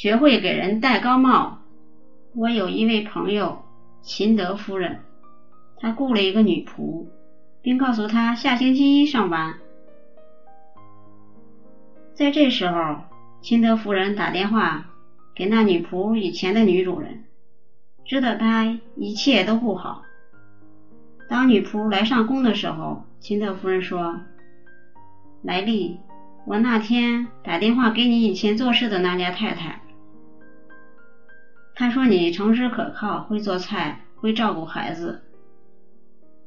学会给人戴高帽。我有一位朋友秦德夫人，她雇了一个女仆，并告诉她下星期一上班。在这时候，秦德夫人打电话给那女仆以前的女主人，知道她一切都不好。当女仆来上工的时候，秦德夫人说：“莱利，我那天打电话给你以前做事的那家太太，他说你诚实可靠，会做菜，会照顾孩子，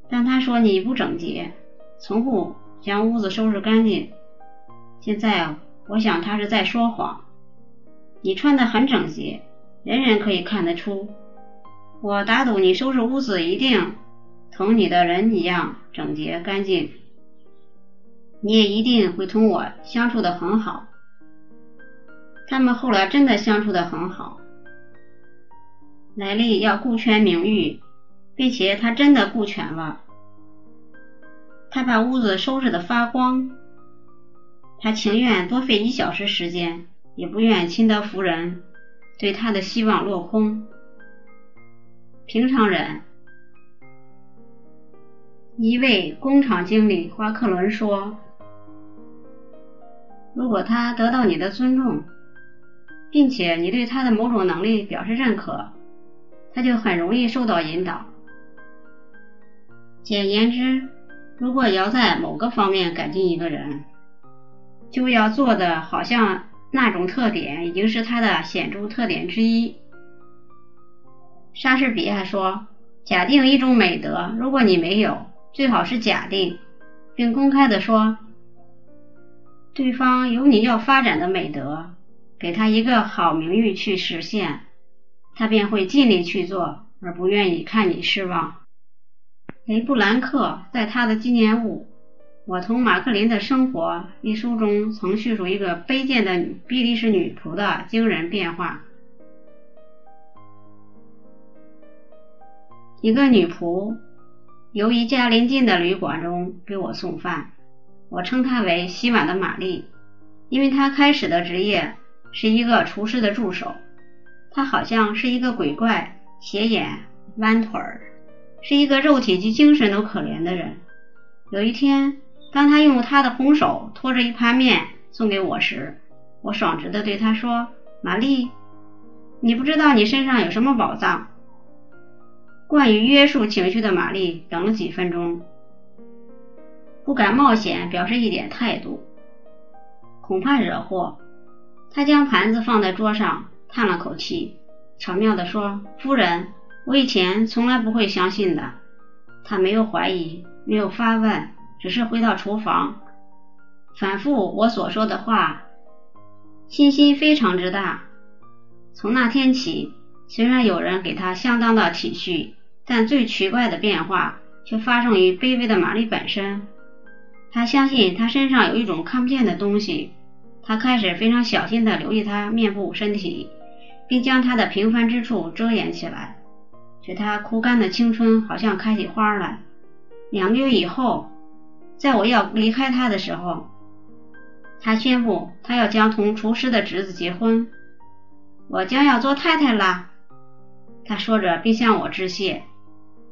但他说你不整洁，从不将屋子收拾干净。现在我想他是在说谎。你穿得很整洁，人人可以看得出。我打赌你收拾屋子一定。”同你的人一样整洁干净，你也一定会同我相处的很好。他们后来真的相处的很好。莱利要顾全名誉，并且他真的顾全了。他把屋子收拾的发光。他情愿多费一小时时间，也不愿亲德夫人对他的希望落空。平常人。一位工厂经理花克伦说：“如果他得到你的尊重，并且你对他的某种能力表示认可，他就很容易受到引导。简言之，如果要在某个方面改进一个人，就要做的好像那种特点已经是他的显著特点之一。”莎士比亚说：“假定一种美德，如果你没有。”最好是假定，并公开的说，对方有你要发展的美德，给他一个好名誉去实现，他便会尽力去做，而不愿意看你失望。雷布兰克在他的纪念物《我同马克林的生活》一书中，曾叙述一个卑贱的比利时女仆的惊人变化。一个女仆。由一家邻近的旅馆中给我送饭，我称她为洗碗的玛丽，因为她开始的职业是一个厨师的助手。他好像是一个鬼怪，斜眼、弯腿儿，是一个肉体及精神都可怜的人。有一天，当他用他的红手托着一盘面送给我时，我爽直的对他说：“玛丽，你不知道你身上有什么宝藏。”惯于约束情绪的玛丽等了几分钟，不敢冒险表示一点态度，恐怕惹祸。他将盘子放在桌上，叹了口气，巧妙地说：“夫人，我以前从来不会相信的。”他没有怀疑，没有发问，只是回到厨房，反复我所说的话，信心非常之大。从那天起，虽然有人给他相当的体恤。但最奇怪的变化却发生于卑微的玛丽本身。他相信他身上有一种看不见的东西。他开始非常小心地留意他面部、身体，并将他的平凡之处遮掩起来，使他枯干的青春好像开起花来。两个月以后，在我要离开他的时候，他宣布他要将同厨师的侄子结婚。我将要做太太啦！他说着，并向我致谢。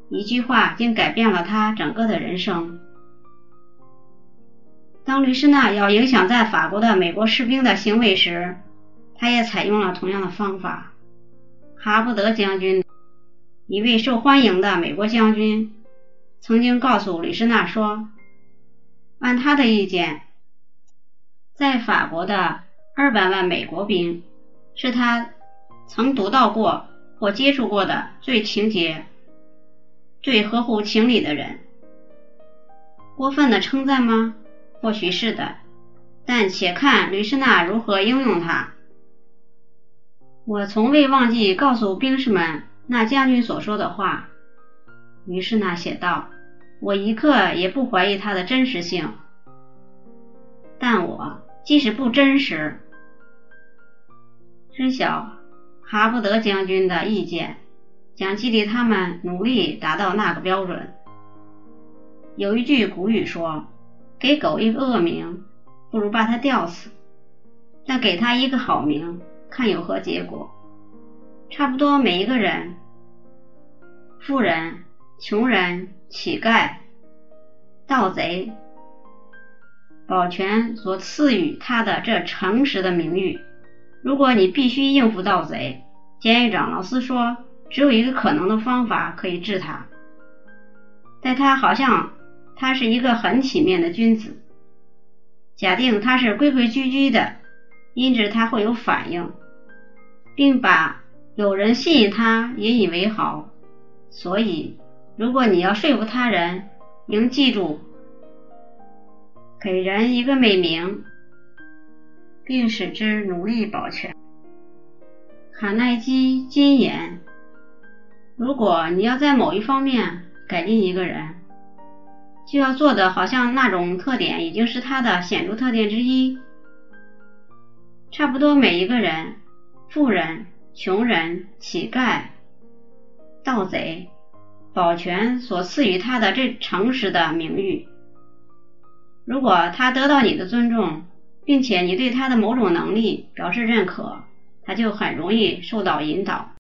一句话竟改变了他整个的人生。当吕士纳要影响在法国的美国士兵的行为时，他也采用了同样的方法。哈布德将军，一位受欢迎的美国将军，曾经告诉吕士纳说：“按他的意见，在法国的二百万美国兵是他曾读到过或接触过的最情节。”最合乎情理的人，过分的称赞吗？或许是的，但且看吕士纳如何应用它。我从未忘记告诉兵士们那将军所说的话。于是呢写道：“我一刻也不怀疑它的真实性，但我即使不真实，知晓哈布德将军的意见。”将激励他们努力达到那个标准。有一句古语说：“给狗一个恶名，不如把它吊死；但给它一个好名，看有何结果。差不多每一个人，富人、穷人、乞丐、盗贼，保全所赐予他的这诚实的名誉。如果你必须应付盗贼，监狱长老师说，只有一个可能的方法可以治他。但他好像他是一个很体面的君子。假定他是规规矩矩的，因此他会有反应，并把有人吸引他引以为豪。所以，如果你要说服他人，应记住，给人一个美名，并使之努力保全。卡耐基金言：如果你要在某一方面改进一个人，就要做的好像那种特点已经是他的显著特点之一。差不多每一个人，富人、穷人、乞丐、盗贼，保全所赐予他的这诚实的名誉。如果他得到你的尊重，并且你对他的某种能力表示认可，他就很容易受到引导。